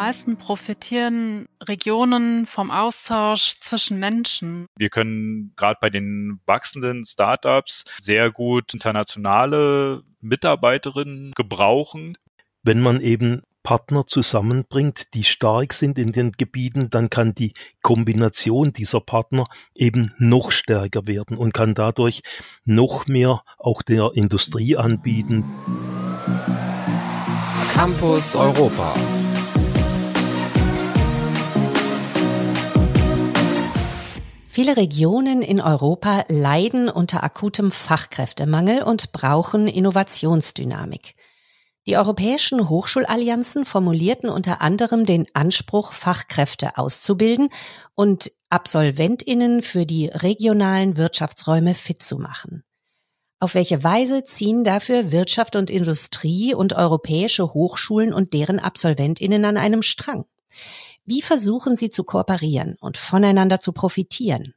meisten profitieren Regionen vom Austausch zwischen Menschen. Wir können gerade bei den wachsenden Startups sehr gut internationale Mitarbeiterinnen gebrauchen. Wenn man eben Partner zusammenbringt, die stark sind in den Gebieten, dann kann die Kombination dieser Partner eben noch stärker werden und kann dadurch noch mehr auch der Industrie anbieten. Campus Europa. Viele Regionen in Europa leiden unter akutem Fachkräftemangel und brauchen Innovationsdynamik. Die europäischen Hochschulallianzen formulierten unter anderem den Anspruch, Fachkräfte auszubilden und Absolventinnen für die regionalen Wirtschaftsräume fit zu machen. Auf welche Weise ziehen dafür Wirtschaft und Industrie und europäische Hochschulen und deren Absolventinnen an einem Strang? Wie versuchen sie zu kooperieren und voneinander zu profitieren?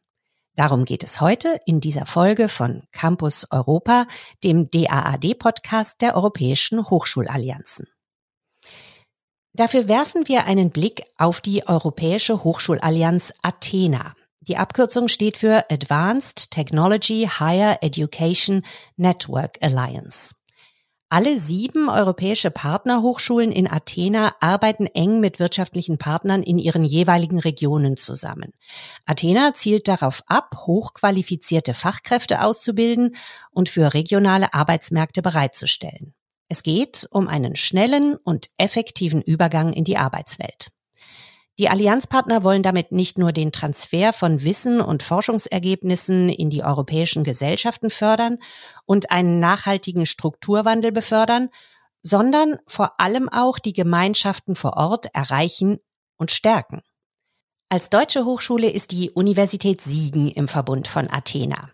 Darum geht es heute in dieser Folge von Campus Europa, dem DAAD-Podcast der Europäischen Hochschulallianzen. Dafür werfen wir einen Blick auf die Europäische Hochschulallianz Athena. Die Abkürzung steht für Advanced Technology Higher Education Network Alliance. Alle sieben europäische Partnerhochschulen in Athena arbeiten eng mit wirtschaftlichen Partnern in ihren jeweiligen Regionen zusammen. Athena zielt darauf ab, hochqualifizierte Fachkräfte auszubilden und für regionale Arbeitsmärkte bereitzustellen. Es geht um einen schnellen und effektiven Übergang in die Arbeitswelt. Die Allianzpartner wollen damit nicht nur den Transfer von Wissen und Forschungsergebnissen in die europäischen Gesellschaften fördern und einen nachhaltigen Strukturwandel befördern, sondern vor allem auch die Gemeinschaften vor Ort erreichen und stärken. Als deutsche Hochschule ist die Universität Siegen im Verbund von Athena.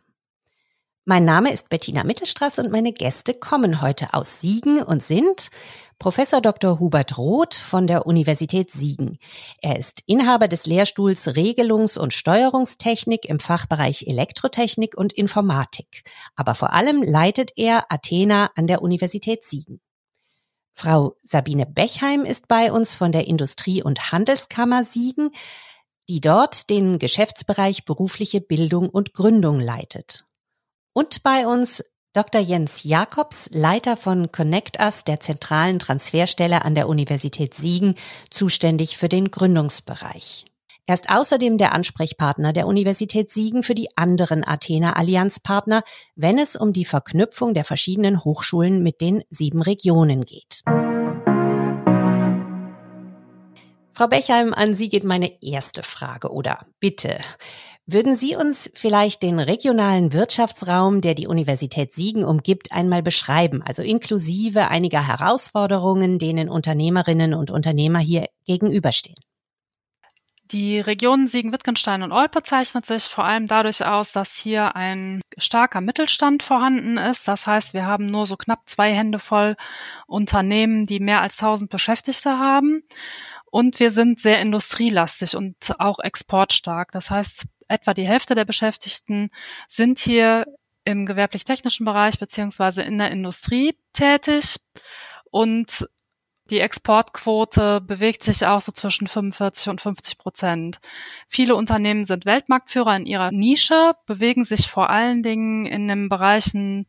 Mein Name ist Bettina Mittelstraß und meine Gäste kommen heute aus Siegen und sind Professor Dr. Hubert Roth von der Universität Siegen. Er ist Inhaber des Lehrstuhls Regelungs- und Steuerungstechnik im Fachbereich Elektrotechnik und Informatik. Aber vor allem leitet er Athena an der Universität Siegen. Frau Sabine Bechheim ist bei uns von der Industrie- und Handelskammer Siegen, die dort den Geschäftsbereich berufliche Bildung und Gründung leitet. Und bei uns Dr. Jens Jakobs, Leiter von Connect Us, der zentralen Transferstelle an der Universität Siegen, zuständig für den Gründungsbereich. Er ist außerdem der Ansprechpartner der Universität Siegen für die anderen Athena Allianzpartner, wenn es um die Verknüpfung der verschiedenen Hochschulen mit den sieben Regionen geht. Frau Bechheim, an Sie geht meine erste Frage oder Bitte. Würden Sie uns vielleicht den regionalen Wirtschaftsraum, der die Universität Siegen umgibt, einmal beschreiben, also inklusive einiger Herausforderungen, denen Unternehmerinnen und Unternehmer hier gegenüberstehen? Die Region Siegen-Wittgenstein und Olpe zeichnet sich vor allem dadurch aus, dass hier ein starker Mittelstand vorhanden ist. Das heißt, wir haben nur so knapp zwei Hände voll Unternehmen, die mehr als 1000 Beschäftigte haben. Und wir sind sehr industrielastig und auch exportstark. Das heißt, etwa die Hälfte der Beschäftigten sind hier im gewerblich-technischen Bereich beziehungsweise in der Industrie tätig und die Exportquote bewegt sich auch so zwischen 45 und 50 Prozent. Viele Unternehmen sind Weltmarktführer in ihrer Nische, bewegen sich vor allen Dingen in den Bereichen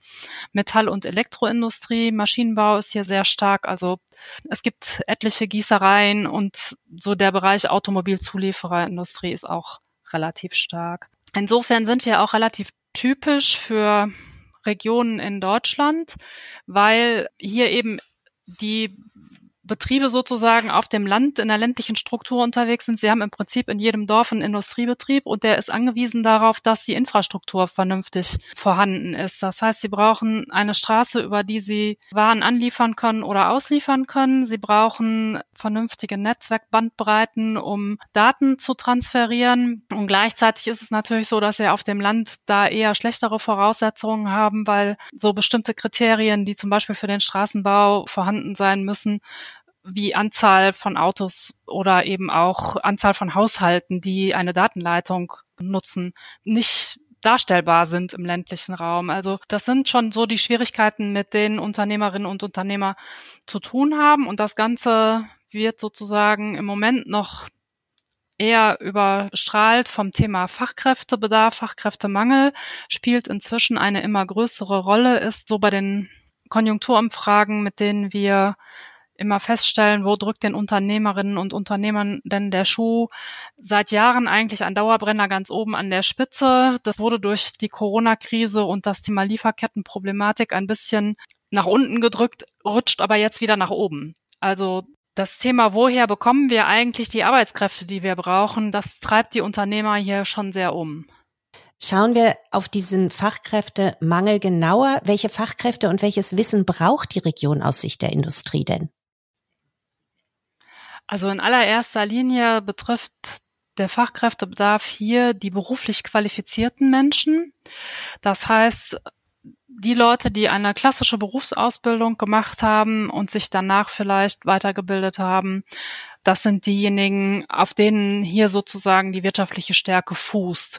Metall- und Elektroindustrie. Maschinenbau ist hier sehr stark. Also es gibt etliche Gießereien und so der Bereich Automobilzuliefererindustrie ist auch relativ stark. Insofern sind wir auch relativ typisch für Regionen in Deutschland, weil hier eben die Betriebe sozusagen auf dem Land in der ländlichen Struktur unterwegs sind. Sie haben im Prinzip in jedem Dorf einen Industriebetrieb und der ist angewiesen darauf, dass die Infrastruktur vernünftig vorhanden ist. Das heißt, sie brauchen eine Straße, über die sie Waren anliefern können oder ausliefern können. Sie brauchen vernünftige Netzwerkbandbreiten, um Daten zu transferieren. Und gleichzeitig ist es natürlich so, dass sie auf dem Land da eher schlechtere Voraussetzungen haben, weil so bestimmte Kriterien, die zum Beispiel für den Straßenbau vorhanden sein müssen, wie Anzahl von Autos oder eben auch Anzahl von Haushalten, die eine Datenleitung nutzen, nicht darstellbar sind im ländlichen Raum. Also das sind schon so die Schwierigkeiten, mit denen Unternehmerinnen und Unternehmer zu tun haben. Und das Ganze wird sozusagen im Moment noch eher überstrahlt vom Thema Fachkräftebedarf, Fachkräftemangel, spielt inzwischen eine immer größere Rolle, ist so bei den Konjunkturumfragen, mit denen wir immer feststellen, wo drückt den Unternehmerinnen und Unternehmern denn der Schuh? Seit Jahren eigentlich ein Dauerbrenner ganz oben an der Spitze. Das wurde durch die Corona-Krise und das Thema Lieferkettenproblematik ein bisschen nach unten gedrückt, rutscht aber jetzt wieder nach oben. Also das Thema, woher bekommen wir eigentlich die Arbeitskräfte, die wir brauchen, das treibt die Unternehmer hier schon sehr um. Schauen wir auf diesen Fachkräftemangel genauer. Welche Fachkräfte und welches Wissen braucht die Region aus Sicht der Industrie denn? Also in allererster Linie betrifft der Fachkräftebedarf hier die beruflich qualifizierten Menschen. Das heißt, die Leute, die eine klassische Berufsausbildung gemacht haben und sich danach vielleicht weitergebildet haben, das sind diejenigen, auf denen hier sozusagen die wirtschaftliche Stärke fußt.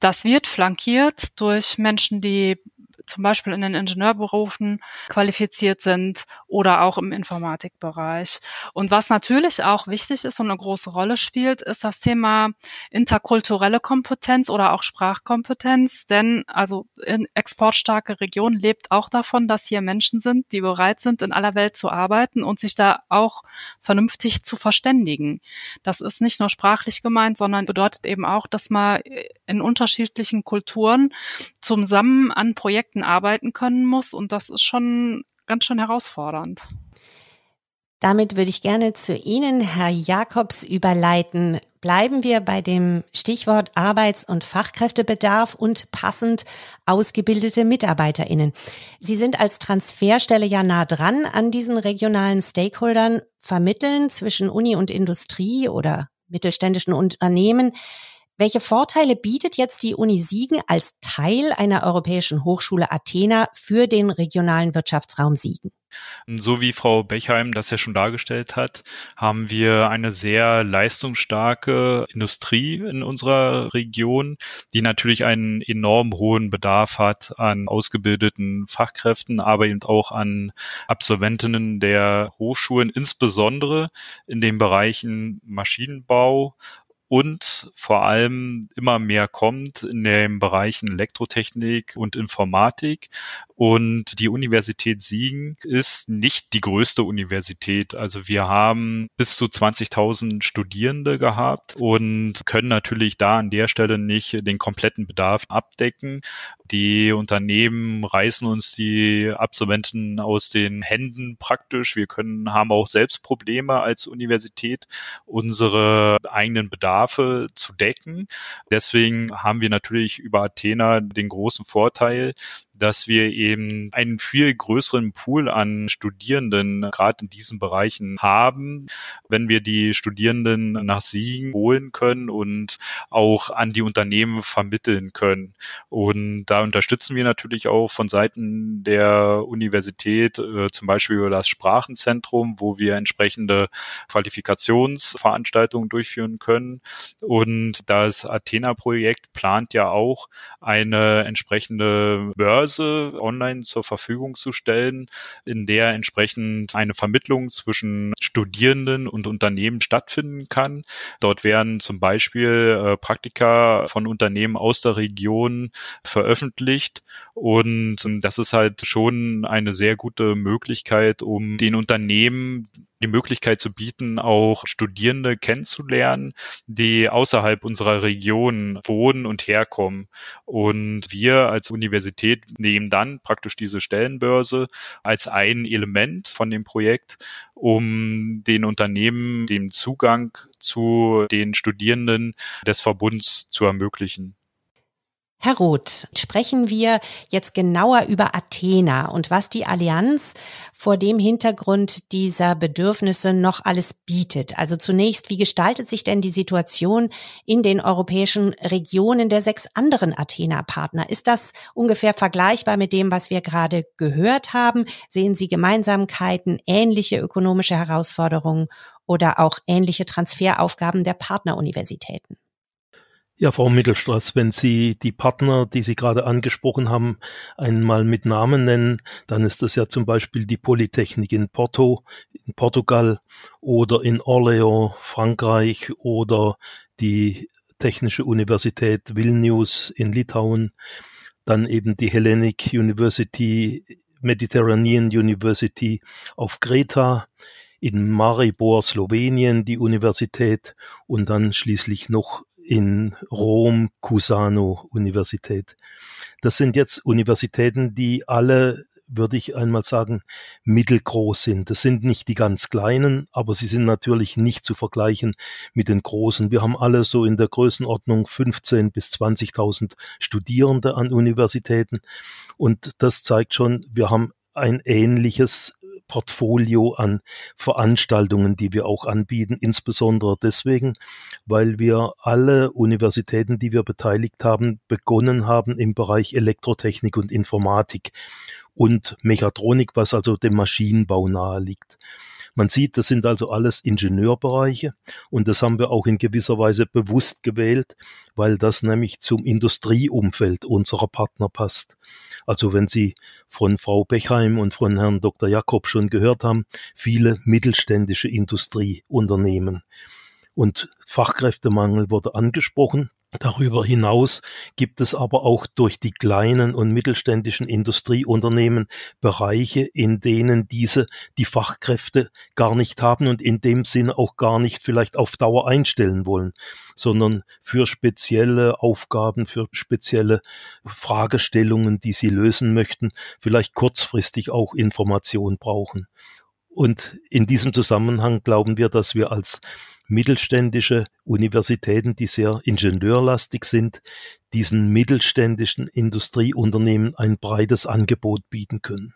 Das wird flankiert durch Menschen, die zum Beispiel in den Ingenieurberufen qualifiziert sind oder auch im Informatikbereich. Und was natürlich auch wichtig ist und eine große Rolle spielt, ist das Thema interkulturelle Kompetenz oder auch Sprachkompetenz. Denn also in exportstarke Region lebt auch davon, dass hier Menschen sind, die bereit sind, in aller Welt zu arbeiten und sich da auch vernünftig zu verständigen. Das ist nicht nur sprachlich gemeint, sondern bedeutet eben auch, dass man in unterschiedlichen Kulturen zusammen an Projekten Projekten arbeiten können muss. Und das ist schon ganz schön herausfordernd. Damit würde ich gerne zu Ihnen, Herr Jakobs, überleiten. Bleiben wir bei dem Stichwort Arbeits- und Fachkräftebedarf und passend ausgebildete MitarbeiterInnen. Sie sind als Transferstelle ja nah dran an diesen regionalen Stakeholdern, vermitteln zwischen Uni und Industrie oder mittelständischen Unternehmen. Welche Vorteile bietet jetzt die Uni Siegen als Teil einer europäischen Hochschule Athena für den regionalen Wirtschaftsraum Siegen? So wie Frau Bechheim das ja schon dargestellt hat, haben wir eine sehr leistungsstarke Industrie in unserer Region, die natürlich einen enorm hohen Bedarf hat an ausgebildeten Fachkräften, aber eben auch an Absolventinnen der Hochschulen, insbesondere in den Bereichen Maschinenbau, und vor allem immer mehr kommt in den Bereichen Elektrotechnik und Informatik. Und die Universität Siegen ist nicht die größte Universität. Also wir haben bis zu 20.000 Studierende gehabt und können natürlich da an der Stelle nicht den kompletten Bedarf abdecken. Die Unternehmen reißen uns die Absolventen aus den Händen praktisch. Wir können, haben auch selbst Probleme als Universität, unsere eigenen Bedarfe zu decken. Deswegen haben wir natürlich über Athena den großen Vorteil, dass wir eben einen viel größeren Pool an Studierenden gerade in diesen Bereichen haben, wenn wir die Studierenden nach Siegen holen können und auch an die Unternehmen vermitteln können. Und da unterstützen wir natürlich auch von Seiten der Universität, äh, zum Beispiel über das Sprachenzentrum, wo wir entsprechende Qualifikationsveranstaltungen durchführen können. Und das Athena-Projekt plant ja auch eine entsprechende Börse Börse online zur Verfügung zu stellen, in der entsprechend eine Vermittlung zwischen Studierenden und Unternehmen stattfinden kann. Dort werden zum Beispiel äh, Praktika von Unternehmen aus der Region veröffentlicht und das ist halt schon eine sehr gute Möglichkeit, um den Unternehmen die Möglichkeit zu bieten, auch Studierende kennenzulernen, die außerhalb unserer Region wohnen und herkommen. Und wir als Universität nehmen dann praktisch diese Stellenbörse als ein Element von dem Projekt, um den Unternehmen den Zugang zu den Studierenden des Verbunds zu ermöglichen. Herr Roth, sprechen wir jetzt genauer über Athena und was die Allianz vor dem Hintergrund dieser Bedürfnisse noch alles bietet. Also zunächst, wie gestaltet sich denn die Situation in den europäischen Regionen der sechs anderen Athena-Partner? Ist das ungefähr vergleichbar mit dem, was wir gerade gehört haben? Sehen Sie Gemeinsamkeiten, ähnliche ökonomische Herausforderungen oder auch ähnliche Transferaufgaben der Partneruniversitäten? Ja, Frau Mittelstraß, wenn Sie die Partner, die Sie gerade angesprochen haben, einmal mit Namen nennen, dann ist das ja zum Beispiel die Polytechnik in Porto, in Portugal oder in Orléans, Frankreich oder die Technische Universität Vilnius in Litauen, dann eben die Hellenic University, Mediterranean University auf Kreta, in Maribor, Slowenien, die Universität und dann schließlich noch in Rom, Cusano Universität. Das sind jetzt Universitäten, die alle, würde ich einmal sagen, mittelgroß sind. Das sind nicht die ganz kleinen, aber sie sind natürlich nicht zu vergleichen mit den großen. Wir haben alle so in der Größenordnung 15 bis 20.000 Studierende an Universitäten. Und das zeigt schon, wir haben ein ähnliches Portfolio an Veranstaltungen, die wir auch anbieten, insbesondere deswegen, weil wir alle Universitäten, die wir beteiligt haben, begonnen haben im Bereich Elektrotechnik und Informatik und Mechatronik, was also dem Maschinenbau nahe liegt. Man sieht, das sind also alles Ingenieurbereiche und das haben wir auch in gewisser Weise bewusst gewählt, weil das nämlich zum Industrieumfeld unserer Partner passt. Also wenn Sie von Frau Bechheim und von Herrn Dr. Jakob schon gehört haben, viele mittelständische Industrieunternehmen. Und Fachkräftemangel wurde angesprochen. Darüber hinaus gibt es aber auch durch die kleinen und mittelständischen Industrieunternehmen Bereiche, in denen diese die Fachkräfte gar nicht haben und in dem Sinne auch gar nicht vielleicht auf Dauer einstellen wollen, sondern für spezielle Aufgaben, für spezielle Fragestellungen, die sie lösen möchten, vielleicht kurzfristig auch Information brauchen. Und in diesem Zusammenhang glauben wir, dass wir als mittelständische Universitäten, die sehr ingenieurlastig sind, diesen mittelständischen Industrieunternehmen ein breites Angebot bieten können.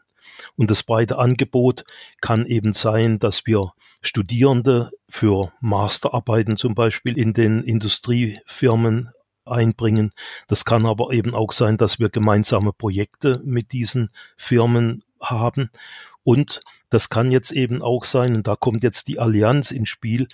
Und das breite Angebot kann eben sein, dass wir Studierende für Masterarbeiten zum Beispiel in den Industriefirmen einbringen. Das kann aber eben auch sein, dass wir gemeinsame Projekte mit diesen Firmen haben und das kann jetzt eben auch sein, und da kommt jetzt die Allianz ins Spiel,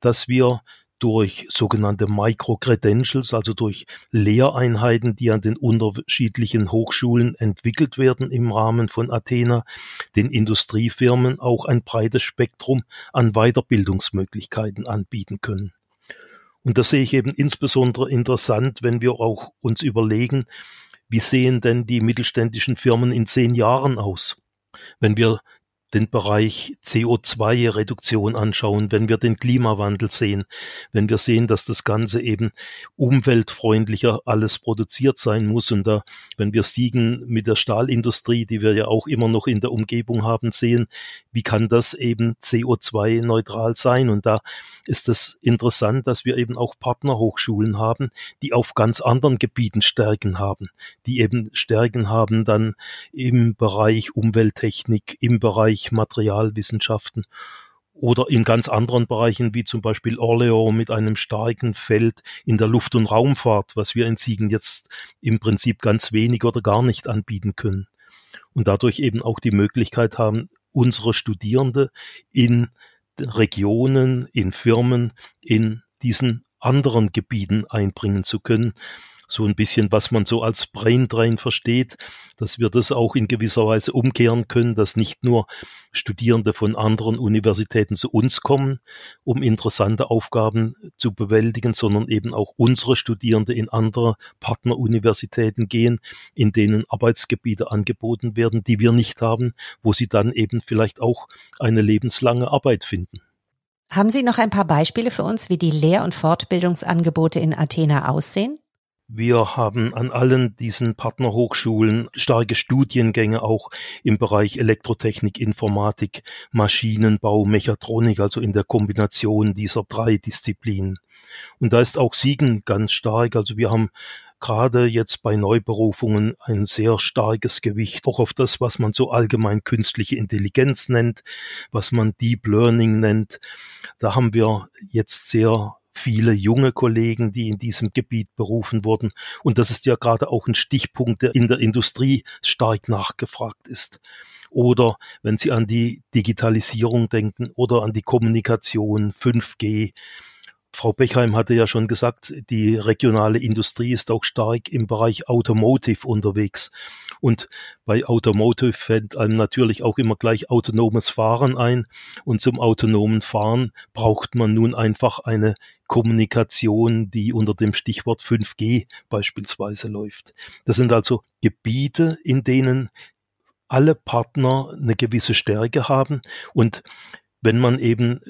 dass wir durch sogenannte Micro-Credentials, also durch Lehreinheiten, die an den unterschiedlichen Hochschulen entwickelt werden im Rahmen von Athena, den Industriefirmen auch ein breites Spektrum an Weiterbildungsmöglichkeiten anbieten können. Und das sehe ich eben insbesondere interessant, wenn wir auch uns überlegen, wie sehen denn die mittelständischen Firmen in zehn Jahren aus? Wenn wir den Bereich CO2-Reduktion anschauen, wenn wir den Klimawandel sehen, wenn wir sehen, dass das Ganze eben umweltfreundlicher alles produziert sein muss und da, wenn wir Siegen mit der Stahlindustrie, die wir ja auch immer noch in der Umgebung haben, sehen, wie kann das eben CO2-neutral sein? Und da ist es interessant, dass wir eben auch Partnerhochschulen haben, die auf ganz anderen Gebieten Stärken haben, die eben Stärken haben dann im Bereich Umwelttechnik, im Bereich Bereich Materialwissenschaften oder in ganz anderen Bereichen wie zum Beispiel Orleo mit einem starken Feld in der Luft- und Raumfahrt, was wir in Siegen jetzt im Prinzip ganz wenig oder gar nicht anbieten können. Und dadurch eben auch die Möglichkeit haben, unsere Studierende in Regionen, in Firmen, in diesen anderen Gebieten einbringen zu können, so ein bisschen, was man so als Braindrain versteht, dass wir das auch in gewisser Weise umkehren können, dass nicht nur Studierende von anderen Universitäten zu uns kommen, um interessante Aufgaben zu bewältigen, sondern eben auch unsere Studierende in andere Partneruniversitäten gehen, in denen Arbeitsgebiete angeboten werden, die wir nicht haben, wo sie dann eben vielleicht auch eine lebenslange Arbeit finden. Haben Sie noch ein paar Beispiele für uns, wie die Lehr- und Fortbildungsangebote in Athena aussehen? Wir haben an allen diesen Partnerhochschulen starke Studiengänge auch im Bereich Elektrotechnik, Informatik, Maschinenbau, Mechatronik, also in der Kombination dieser drei Disziplinen. Und da ist auch Siegen ganz stark. Also wir haben gerade jetzt bei Neuberufungen ein sehr starkes Gewicht, auch auf das, was man so allgemein künstliche Intelligenz nennt, was man Deep Learning nennt. Da haben wir jetzt sehr viele junge Kollegen, die in diesem Gebiet berufen wurden. Und das ist ja gerade auch ein Stichpunkt, der in der Industrie stark nachgefragt ist. Oder wenn Sie an die Digitalisierung denken oder an die Kommunikation 5G Frau Bechheim hatte ja schon gesagt, die regionale Industrie ist auch stark im Bereich Automotive unterwegs. Und bei Automotive fällt einem natürlich auch immer gleich autonomes Fahren ein. Und zum autonomen Fahren braucht man nun einfach eine Kommunikation, die unter dem Stichwort 5G beispielsweise läuft. Das sind also Gebiete, in denen alle Partner eine gewisse Stärke haben und wenn man eben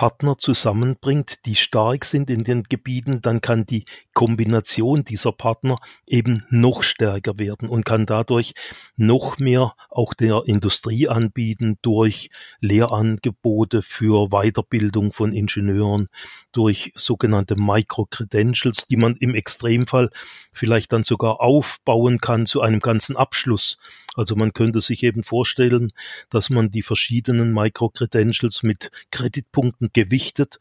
Partner zusammenbringt, die stark sind in den Gebieten, dann kann die Kombination dieser Partner eben noch stärker werden und kann dadurch noch mehr auch der Industrie anbieten durch Lehrangebote für Weiterbildung von Ingenieuren, durch sogenannte Micro-Credentials, die man im Extremfall vielleicht dann sogar aufbauen kann zu einem ganzen Abschluss. Also man könnte sich eben vorstellen, dass man die verschiedenen Micro-Credentials mit Kreditpunkten gewichtet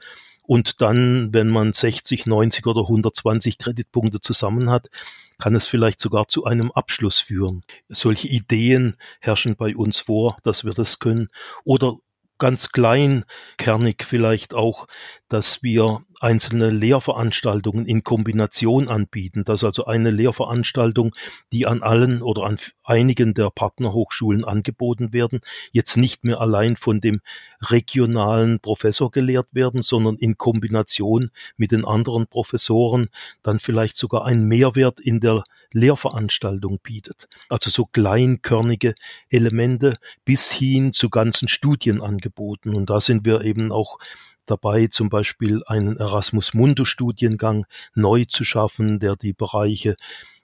und dann, wenn man 60, 90 oder 120 Kreditpunkte zusammen hat, kann es vielleicht sogar zu einem Abschluss führen. Solche Ideen herrschen bei uns vor, dass wir das können. Oder ganz kleinkерnig vielleicht auch, dass wir einzelne Lehrveranstaltungen in Kombination anbieten. Das ist also eine Lehrveranstaltung, die an allen oder an einigen der Partnerhochschulen angeboten werden, jetzt nicht mehr allein von dem regionalen Professor gelehrt werden, sondern in Kombination mit den anderen Professoren dann vielleicht sogar einen Mehrwert in der Lehrveranstaltung bietet. Also so kleinkörnige Elemente bis hin zu ganzen Studienangeboten. Und da sind wir eben auch dabei, zum Beispiel einen Erasmus Mundo Studiengang neu zu schaffen, der die Bereiche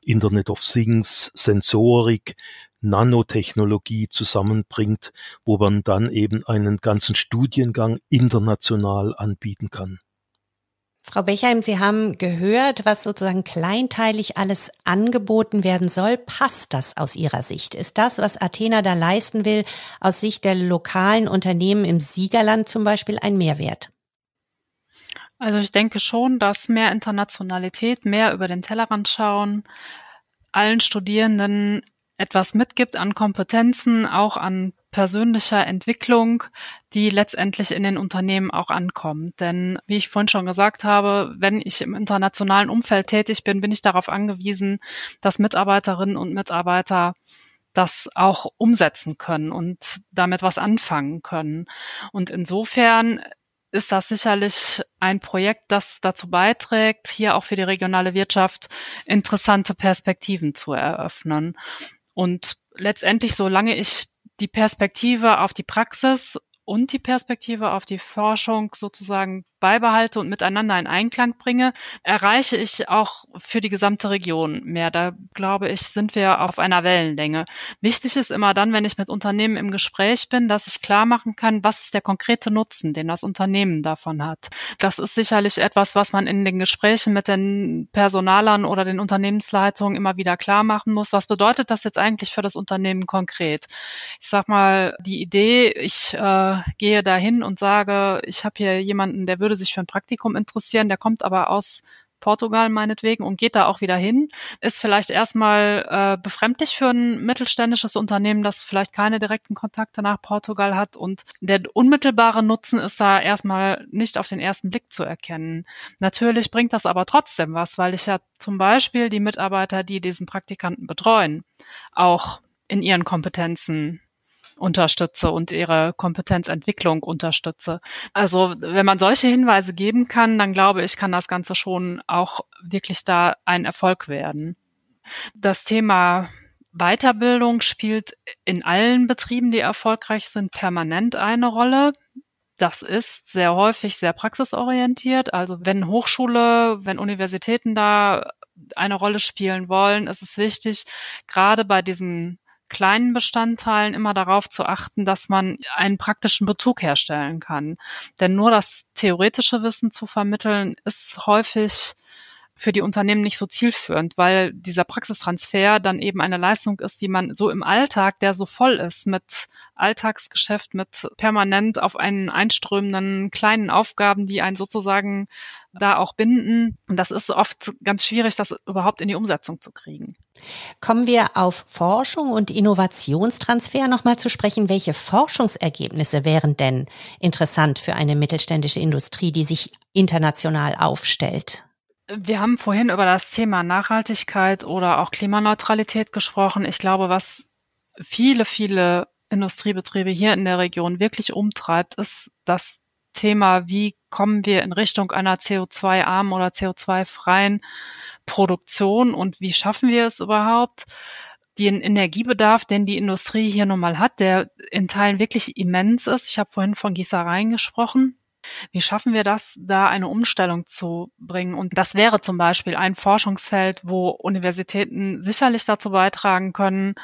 Internet of Things, Sensorik, Nanotechnologie zusammenbringt, wo man dann eben einen ganzen Studiengang international anbieten kann. Frau Bechheim, Sie haben gehört, was sozusagen kleinteilig alles angeboten werden soll. Passt das aus Ihrer Sicht? Ist das, was Athena da leisten will, aus Sicht der lokalen Unternehmen im Siegerland zum Beispiel ein Mehrwert? Also ich denke schon, dass mehr Internationalität, mehr über den Tellerrand schauen, allen Studierenden etwas mitgibt an Kompetenzen, auch an persönlicher Entwicklung, die letztendlich in den Unternehmen auch ankommt. Denn wie ich vorhin schon gesagt habe, wenn ich im internationalen Umfeld tätig bin, bin ich darauf angewiesen, dass Mitarbeiterinnen und Mitarbeiter das auch umsetzen können und damit was anfangen können. Und insofern ist das sicherlich ein Projekt, das dazu beiträgt, hier auch für die regionale Wirtschaft interessante Perspektiven zu eröffnen. Und letztendlich, solange ich die Perspektive auf die Praxis und die Perspektive auf die Forschung sozusagen beibehalte und miteinander in Einklang bringe, erreiche ich auch für die gesamte Region mehr. Da glaube ich, sind wir auf einer Wellenlänge. Wichtig ist immer dann, wenn ich mit Unternehmen im Gespräch bin, dass ich klar machen kann, was ist der konkrete Nutzen, den das Unternehmen davon hat. Das ist sicherlich etwas, was man in den Gesprächen mit den Personalern oder den Unternehmensleitungen immer wieder klar machen muss. Was bedeutet das jetzt eigentlich für das Unternehmen konkret? Ich sag mal, die Idee, ich äh, gehe dahin und sage, ich habe hier jemanden, der würde würde sich für ein Praktikum interessieren, der kommt aber aus Portugal meinetwegen und geht da auch wieder hin, ist vielleicht erstmal äh, befremdlich für ein mittelständisches Unternehmen, das vielleicht keine direkten Kontakte nach Portugal hat und der unmittelbare Nutzen ist da erstmal nicht auf den ersten Blick zu erkennen. Natürlich bringt das aber trotzdem was, weil ich ja zum Beispiel die Mitarbeiter, die diesen Praktikanten betreuen, auch in ihren Kompetenzen unterstütze und ihre Kompetenzentwicklung unterstütze. Also wenn man solche Hinweise geben kann, dann glaube ich, kann das Ganze schon auch wirklich da ein Erfolg werden. Das Thema Weiterbildung spielt in allen Betrieben, die erfolgreich sind, permanent eine Rolle. Das ist sehr häufig sehr praxisorientiert. Also wenn Hochschule, wenn Universitäten da eine Rolle spielen wollen, ist es wichtig, gerade bei diesen kleinen Bestandteilen immer darauf zu achten, dass man einen praktischen Bezug herstellen kann. Denn nur das theoretische Wissen zu vermitteln ist häufig für die Unternehmen nicht so zielführend, weil dieser Praxistransfer dann eben eine Leistung ist, die man so im Alltag, der so voll ist mit Alltagsgeschäft, mit permanent auf einen einströmenden kleinen Aufgaben, die einen sozusagen da auch binden. Und das ist oft ganz schwierig, das überhaupt in die Umsetzung zu kriegen. Kommen wir auf Forschung und Innovationstransfer nochmal zu sprechen. Welche Forschungsergebnisse wären denn interessant für eine mittelständische Industrie, die sich international aufstellt? Wir haben vorhin über das Thema Nachhaltigkeit oder auch Klimaneutralität gesprochen. Ich glaube, was viele, viele Industriebetriebe hier in der Region wirklich umtreibt, ist das Thema, wie kommen wir in Richtung einer CO2-armen oder CO2-freien Produktion und wie schaffen wir es überhaupt? Den Energiebedarf, den die Industrie hier nun mal hat, der in Teilen wirklich immens ist. Ich habe vorhin von Gießereien gesprochen. Wie schaffen wir das, da eine Umstellung zu bringen? Und das wäre zum Beispiel ein Forschungsfeld, wo Universitäten sicherlich dazu beitragen können,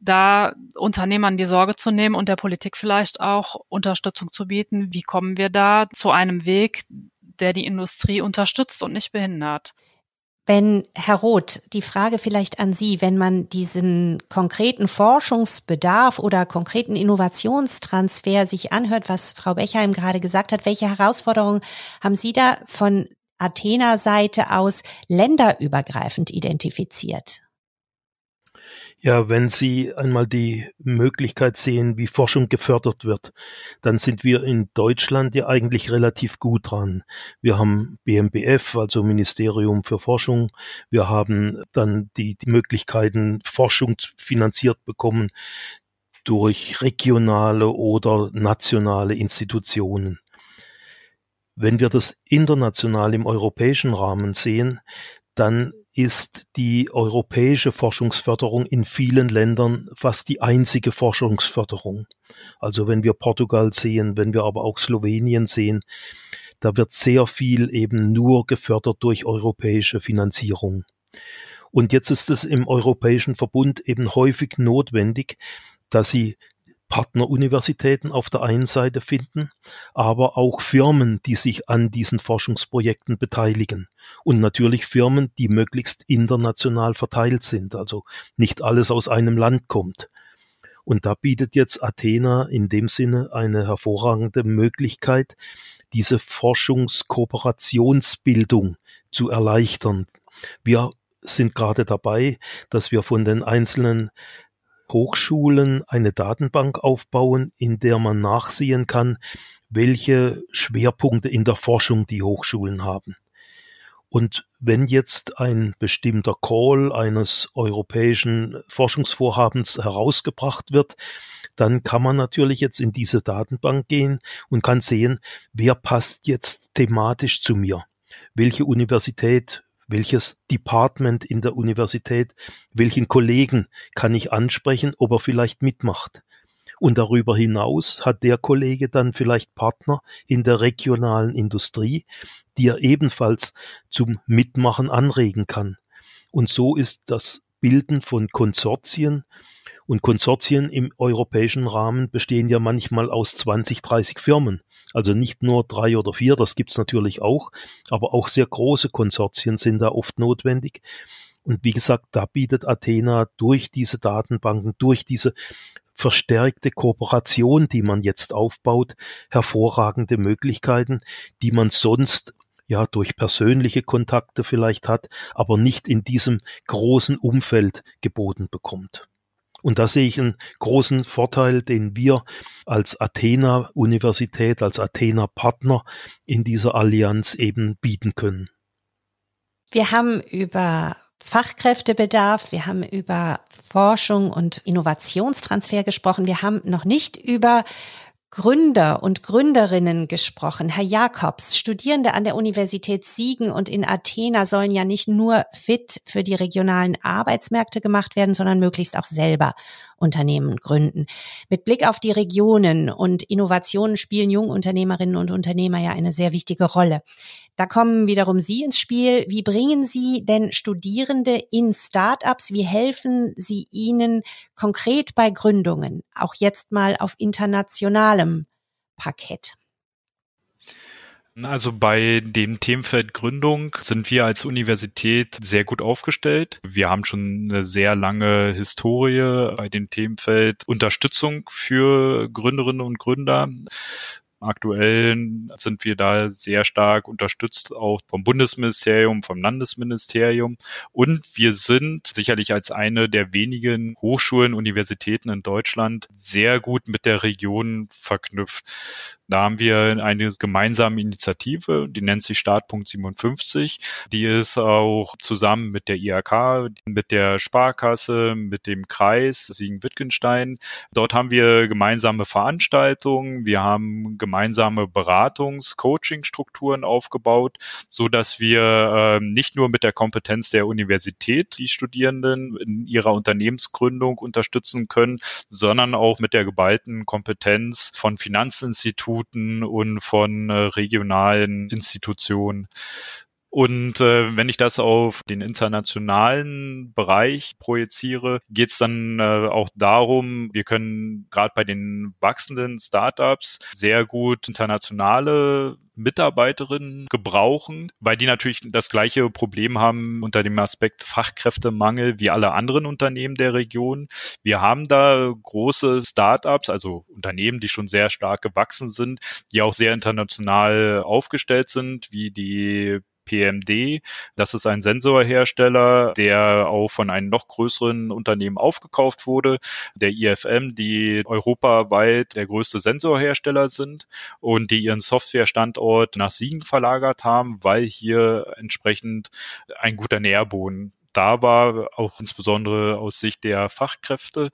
da Unternehmern die Sorge zu nehmen und der Politik vielleicht auch Unterstützung zu bieten. Wie kommen wir da zu einem Weg, der die Industrie unterstützt und nicht behindert? Wenn, Herr Roth, die Frage vielleicht an Sie, wenn man diesen konkreten Forschungsbedarf oder konkreten Innovationstransfer sich anhört, was Frau Bechheim gerade gesagt hat, welche Herausforderungen haben Sie da von Athena-Seite aus länderübergreifend identifiziert? Ja, wenn Sie einmal die Möglichkeit sehen, wie Forschung gefördert wird, dann sind wir in Deutschland ja eigentlich relativ gut dran. Wir haben BMBF, also Ministerium für Forschung. Wir haben dann die, die Möglichkeiten, Forschung finanziert bekommen durch regionale oder nationale Institutionen. Wenn wir das international im europäischen Rahmen sehen, dann ist die europäische Forschungsförderung in vielen Ländern fast die einzige Forschungsförderung. Also wenn wir Portugal sehen, wenn wir aber auch Slowenien sehen, da wird sehr viel eben nur gefördert durch europäische Finanzierung. Und jetzt ist es im Europäischen Verbund eben häufig notwendig, dass sie Partneruniversitäten auf der einen Seite finden, aber auch Firmen, die sich an diesen Forschungsprojekten beteiligen. Und natürlich Firmen, die möglichst international verteilt sind, also nicht alles aus einem Land kommt. Und da bietet jetzt Athena in dem Sinne eine hervorragende Möglichkeit, diese Forschungskooperationsbildung zu erleichtern. Wir sind gerade dabei, dass wir von den einzelnen Hochschulen eine Datenbank aufbauen, in der man nachsehen kann, welche Schwerpunkte in der Forschung die Hochschulen haben. Und wenn jetzt ein bestimmter Call eines europäischen Forschungsvorhabens herausgebracht wird, dann kann man natürlich jetzt in diese Datenbank gehen und kann sehen, wer passt jetzt thematisch zu mir. Welche Universität welches Department in der Universität, welchen Kollegen kann ich ansprechen, ob er vielleicht mitmacht. Und darüber hinaus hat der Kollege dann vielleicht Partner in der regionalen Industrie, die er ebenfalls zum Mitmachen anregen kann. Und so ist das Bilden von Konsortien und Konsortien im europäischen Rahmen bestehen ja manchmal aus 20, 30 Firmen. Also nicht nur drei oder vier, das gibt's natürlich auch, aber auch sehr große Konsortien sind da oft notwendig. Und wie gesagt, da bietet Athena durch diese Datenbanken, durch diese verstärkte Kooperation, die man jetzt aufbaut, hervorragende Möglichkeiten, die man sonst ja durch persönliche Kontakte vielleicht hat, aber nicht in diesem großen Umfeld geboten bekommt. Und da sehe ich einen großen Vorteil, den wir als Athena-Universität, als Athena-Partner in dieser Allianz eben bieten können. Wir haben über Fachkräftebedarf, wir haben über Forschung und Innovationstransfer gesprochen. Wir haben noch nicht über Gründer und Gründerinnen gesprochen. Herr Jakobs, Studierende an der Universität Siegen und in Athena sollen ja nicht nur fit für die regionalen Arbeitsmärkte gemacht werden, sondern möglichst auch selber Unternehmen gründen. Mit Blick auf die Regionen und Innovationen spielen Jungunternehmerinnen und Unternehmer ja eine sehr wichtige Rolle. Da kommen wiederum Sie ins Spiel. Wie bringen Sie denn Studierende in Startups? Wie helfen Sie ihnen konkret bei Gründungen? Auch jetzt mal auf internationalem Parkett. Also bei dem Themenfeld Gründung sind wir als Universität sehr gut aufgestellt. Wir haben schon eine sehr lange Historie bei dem Themenfeld Unterstützung für Gründerinnen und Gründer. Aktuell sind wir da sehr stark unterstützt, auch vom Bundesministerium, vom Landesministerium. Und wir sind sicherlich als eine der wenigen Hochschulen, Universitäten in Deutschland sehr gut mit der Region verknüpft. Da haben wir eine gemeinsame Initiative, die nennt sich Startpunkt 57. Die ist auch zusammen mit der IHK, mit der Sparkasse, mit dem Kreis Siegen-Wittgenstein. Dort haben wir gemeinsame Veranstaltungen. Wir haben gemeinsame Beratungs-, Coaching-Strukturen aufgebaut, so dass wir äh, nicht nur mit der Kompetenz der Universität die Studierenden in ihrer Unternehmensgründung unterstützen können, sondern auch mit der geballten Kompetenz von Finanzinstituten Instituten und von äh, regionalen Institutionen. Und äh, wenn ich das auf den internationalen Bereich projiziere, geht es dann äh, auch darum, wir können gerade bei den wachsenden Startups sehr gut internationale Mitarbeiterinnen gebrauchen, weil die natürlich das gleiche Problem haben unter dem Aspekt Fachkräftemangel wie alle anderen Unternehmen der Region. Wir haben da große Startups, also Unternehmen, die schon sehr stark gewachsen sind, die auch sehr international aufgestellt sind, wie die PMD. Das ist ein Sensorhersteller, der auch von einem noch größeren Unternehmen aufgekauft wurde, der IFM, die europaweit der größte Sensorhersteller sind und die ihren Softwarestandort nach Siegen verlagert haben, weil hier entsprechend ein guter Nährboden da war, auch insbesondere aus Sicht der Fachkräfte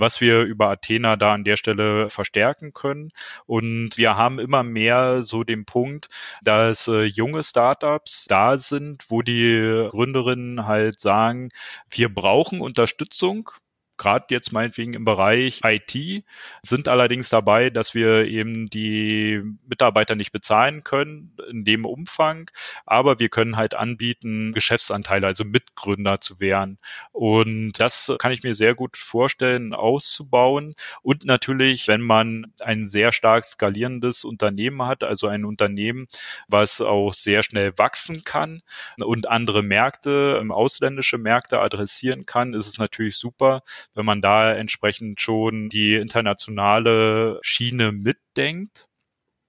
was wir über Athena da an der Stelle verstärken können. Und wir haben immer mehr so den Punkt, dass äh, junge Startups da sind, wo die Gründerinnen halt sagen, wir brauchen Unterstützung gerade jetzt meinetwegen im Bereich IT, sind allerdings dabei, dass wir eben die Mitarbeiter nicht bezahlen können in dem Umfang, aber wir können halt anbieten, Geschäftsanteile, also Mitgründer zu werden. Und das kann ich mir sehr gut vorstellen, auszubauen. Und natürlich, wenn man ein sehr stark skalierendes Unternehmen hat, also ein Unternehmen, was auch sehr schnell wachsen kann und andere Märkte, ausländische Märkte adressieren kann, ist es natürlich super, wenn man da entsprechend schon die internationale Schiene mitdenkt.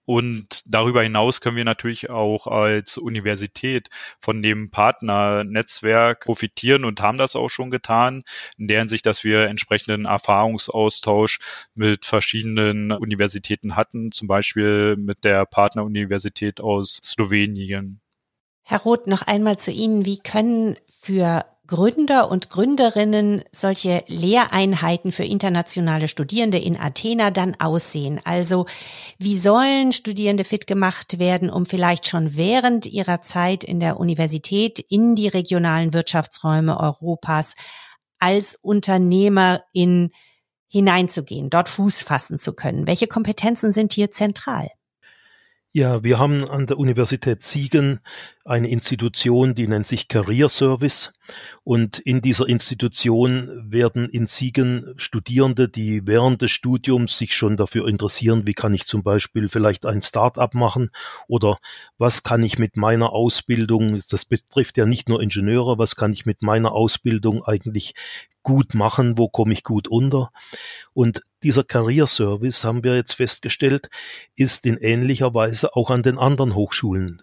Und darüber hinaus können wir natürlich auch als Universität von dem Partnernetzwerk profitieren und haben das auch schon getan, in der Hinsicht, dass wir entsprechenden Erfahrungsaustausch mit verschiedenen Universitäten hatten, zum Beispiel mit der Partneruniversität aus Slowenien. Herr Roth, noch einmal zu Ihnen. Wie können für Gründer und Gründerinnen solche Lehreinheiten für internationale Studierende in Athena dann aussehen? Also wie sollen Studierende fit gemacht werden, um vielleicht schon während ihrer Zeit in der Universität in die regionalen Wirtschaftsräume Europas als Unternehmerin hineinzugehen, dort Fuß fassen zu können? Welche Kompetenzen sind hier zentral? Ja, wir haben an der Universität Siegen eine Institution, die nennt sich Career Service. Und in dieser Institution werden in Siegen Studierende, die während des Studiums sich schon dafür interessieren, wie kann ich zum Beispiel vielleicht ein Start-up machen oder was kann ich mit meiner Ausbildung, das betrifft ja nicht nur Ingenieure, was kann ich mit meiner Ausbildung eigentlich gut machen, wo komme ich gut unter. Und dieser Career Service, haben wir jetzt festgestellt, ist in ähnlicher Weise auch an den anderen Hochschulen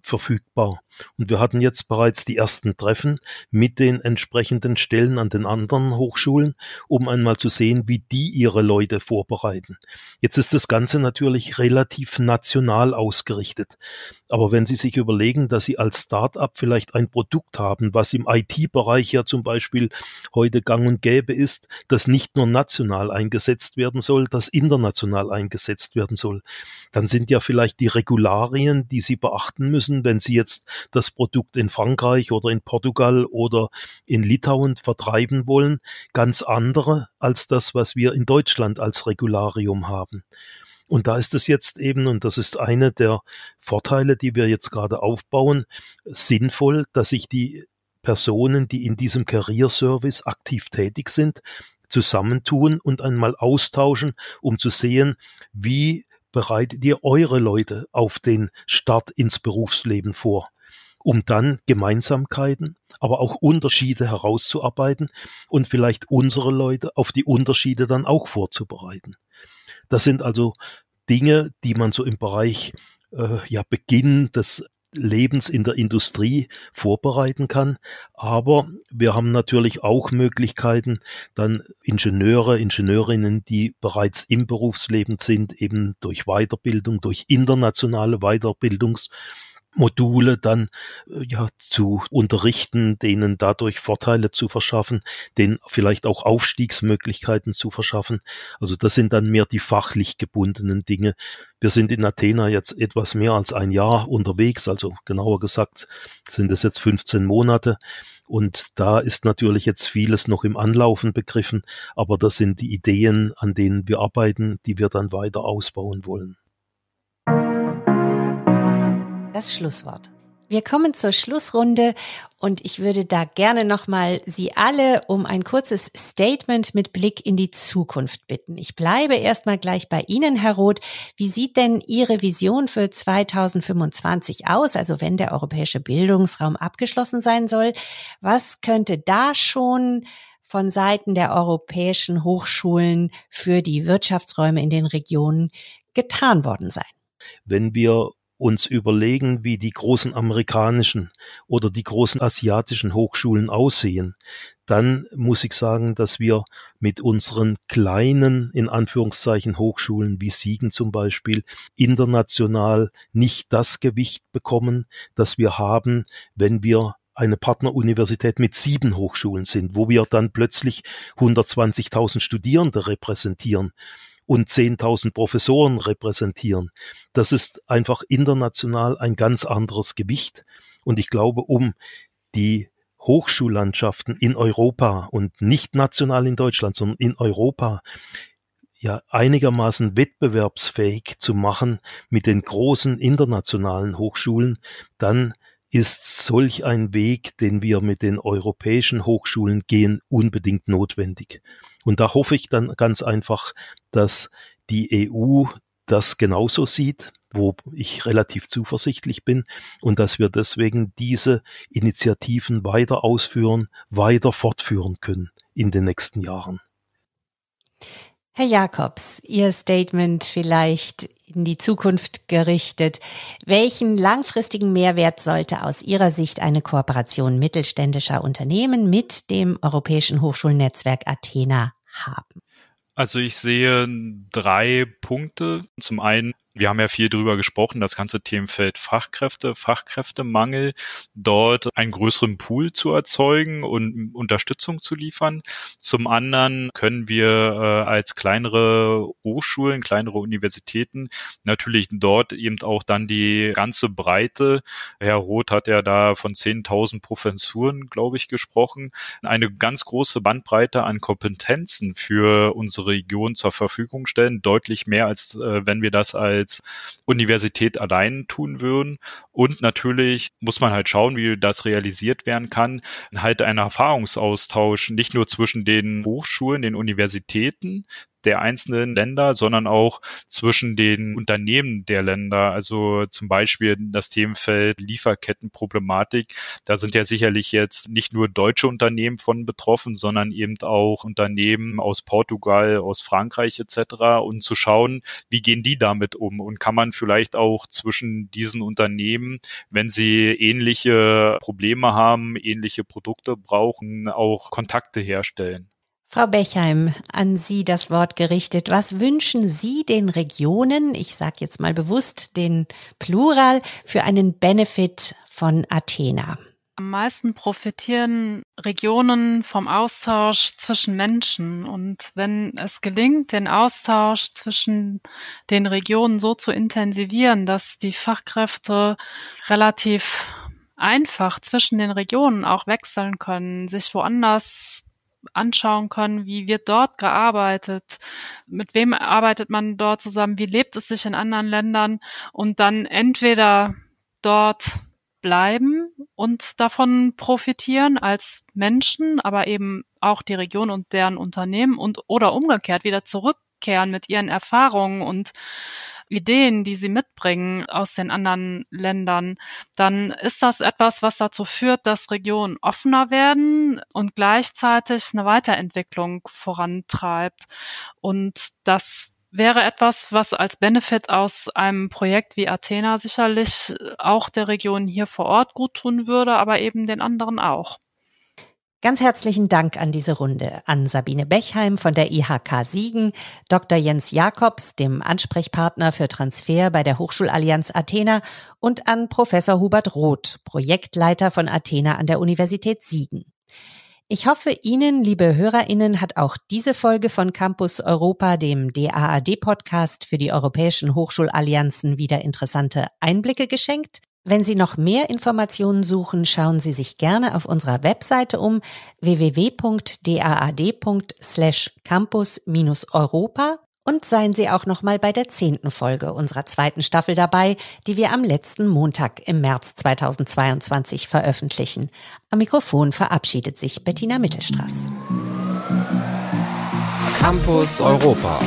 verfügbar. Und wir hatten jetzt bereits die ersten Treffen mit den entsprechenden Stellen an den anderen Hochschulen, um einmal zu sehen, wie die ihre Leute vorbereiten. Jetzt ist das Ganze natürlich relativ national ausgerichtet. Aber wenn Sie sich überlegen, dass Sie als Start-up vielleicht ein Produkt haben, was im IT-Bereich ja zum Beispiel heute gang und gäbe ist, das nicht nur national eingesetzt werden soll, das international eingesetzt werden soll, dann sind ja vielleicht die Regularien, die Sie beachten müssen, wenn Sie jetzt das Produkt in Frankreich oder in Portugal oder in Litauen vertreiben wollen, ganz andere als das, was wir in Deutschland als Regularium haben. Und da ist es jetzt eben, und das ist eine der Vorteile, die wir jetzt gerade aufbauen, sinnvoll, dass sich die Personen, die in diesem Career Service aktiv tätig sind, zusammentun und einmal austauschen, um zu sehen, wie bereitet ihr eure Leute auf den Start ins Berufsleben vor? Um dann Gemeinsamkeiten, aber auch Unterschiede herauszuarbeiten und vielleicht unsere Leute auf die Unterschiede dann auch vorzubereiten. Das sind also Dinge, die man so im Bereich äh, ja Beginn des Lebens in der Industrie vorbereiten kann. Aber wir haben natürlich auch Möglichkeiten, dann Ingenieure, Ingenieurinnen, die bereits im Berufsleben sind, eben durch Weiterbildung, durch internationale Weiterbildungs- Module dann äh, ja zu unterrichten, denen dadurch Vorteile zu verschaffen, denen vielleicht auch Aufstiegsmöglichkeiten zu verschaffen. Also das sind dann mehr die fachlich gebundenen Dinge. Wir sind in Athena jetzt etwas mehr als ein Jahr unterwegs, also genauer gesagt sind es jetzt 15 Monate. Und da ist natürlich jetzt vieles noch im Anlaufen begriffen, aber das sind die Ideen, an denen wir arbeiten, die wir dann weiter ausbauen wollen das Schlusswort. Wir kommen zur Schlussrunde und ich würde da gerne nochmal Sie alle um ein kurzes Statement mit Blick in die Zukunft bitten. Ich bleibe erstmal gleich bei Ihnen, Herr Roth. Wie sieht denn Ihre Vision für 2025 aus? Also wenn der europäische Bildungsraum abgeschlossen sein soll, was könnte da schon von Seiten der europäischen Hochschulen für die Wirtschaftsräume in den Regionen getan worden sein? Wenn wir uns überlegen, wie die großen amerikanischen oder die großen asiatischen Hochschulen aussehen, dann muss ich sagen, dass wir mit unseren kleinen, in Anführungszeichen, Hochschulen wie Siegen zum Beispiel international nicht das Gewicht bekommen, das wir haben, wenn wir eine Partneruniversität mit sieben Hochschulen sind, wo wir dann plötzlich 120.000 Studierende repräsentieren und 10.000 Professoren repräsentieren. Das ist einfach international ein ganz anderes Gewicht. Und ich glaube, um die Hochschullandschaften in Europa und nicht national in Deutschland, sondern in Europa ja einigermaßen wettbewerbsfähig zu machen mit den großen internationalen Hochschulen, dann ist solch ein Weg, den wir mit den europäischen Hochschulen gehen, unbedingt notwendig. Und da hoffe ich dann ganz einfach, dass die EU das genauso sieht, wo ich relativ zuversichtlich bin und dass wir deswegen diese Initiativen weiter ausführen, weiter fortführen können in den nächsten Jahren. Herr Jakobs, Ihr Statement vielleicht in die Zukunft gerichtet. Welchen langfristigen Mehrwert sollte aus Ihrer Sicht eine Kooperation mittelständischer Unternehmen mit dem Europäischen Hochschulnetzwerk Athena haben? Also ich sehe drei Punkte. Zum einen wir haben ja viel drüber gesprochen, das ganze Themenfeld Fachkräfte, Fachkräftemangel, dort einen größeren Pool zu erzeugen und Unterstützung zu liefern. Zum anderen können wir äh, als kleinere Hochschulen, kleinere Universitäten natürlich dort eben auch dann die ganze Breite, Herr Roth hat ja da von 10.000 Professuren, glaube ich, gesprochen, eine ganz große Bandbreite an Kompetenzen für unsere Region zur Verfügung stellen, deutlich mehr als äh, wenn wir das als als Universität allein tun würden. Und natürlich muss man halt schauen, wie das realisiert werden kann. Halt ein Erfahrungsaustausch nicht nur zwischen den Hochschulen, den Universitäten, der einzelnen Länder, sondern auch zwischen den Unternehmen der Länder. Also zum Beispiel das Themenfeld Lieferkettenproblematik. Da sind ja sicherlich jetzt nicht nur deutsche Unternehmen von betroffen, sondern eben auch Unternehmen aus Portugal, aus Frankreich etc. Und zu schauen, wie gehen die damit um und kann man vielleicht auch zwischen diesen Unternehmen, wenn sie ähnliche Probleme haben, ähnliche Produkte brauchen, auch Kontakte herstellen. Frau Bechheim, an Sie das Wort gerichtet. Was wünschen Sie den Regionen, ich sage jetzt mal bewusst den Plural, für einen Benefit von Athena? Am meisten profitieren Regionen vom Austausch zwischen Menschen. Und wenn es gelingt, den Austausch zwischen den Regionen so zu intensivieren, dass die Fachkräfte relativ einfach zwischen den Regionen auch wechseln können, sich woanders anschauen können, wie wird dort gearbeitet, mit wem arbeitet man dort zusammen, wie lebt es sich in anderen Ländern und dann entweder dort bleiben und davon profitieren als Menschen, aber eben auch die Region und deren Unternehmen und oder umgekehrt wieder zurückkehren mit ihren Erfahrungen und Ideen, die sie mitbringen aus den anderen Ländern, dann ist das etwas, was dazu führt, dass Regionen offener werden und gleichzeitig eine Weiterentwicklung vorantreibt. Und das wäre etwas, was als Benefit aus einem Projekt wie Athena sicherlich auch der Region hier vor Ort gut tun würde, aber eben den anderen auch. Ganz herzlichen Dank an diese Runde an Sabine Bechheim von der IHK Siegen, Dr. Jens Jakobs, dem Ansprechpartner für Transfer bei der Hochschulallianz Athena und an Professor Hubert Roth, Projektleiter von Athena an der Universität Siegen. Ich hoffe, Ihnen, liebe Hörerinnen, hat auch diese Folge von Campus Europa, dem DAAD-Podcast für die europäischen Hochschulallianzen, wieder interessante Einblicke geschenkt. Wenn Sie noch mehr Informationen suchen, schauen Sie sich gerne auf unserer Webseite um www.daad.campus-europa und seien Sie auch noch mal bei der zehnten Folge unserer zweiten Staffel dabei, die wir am letzten Montag im März 2022 veröffentlichen. Am Mikrofon verabschiedet sich Bettina Mittelstraß. Campus Europa.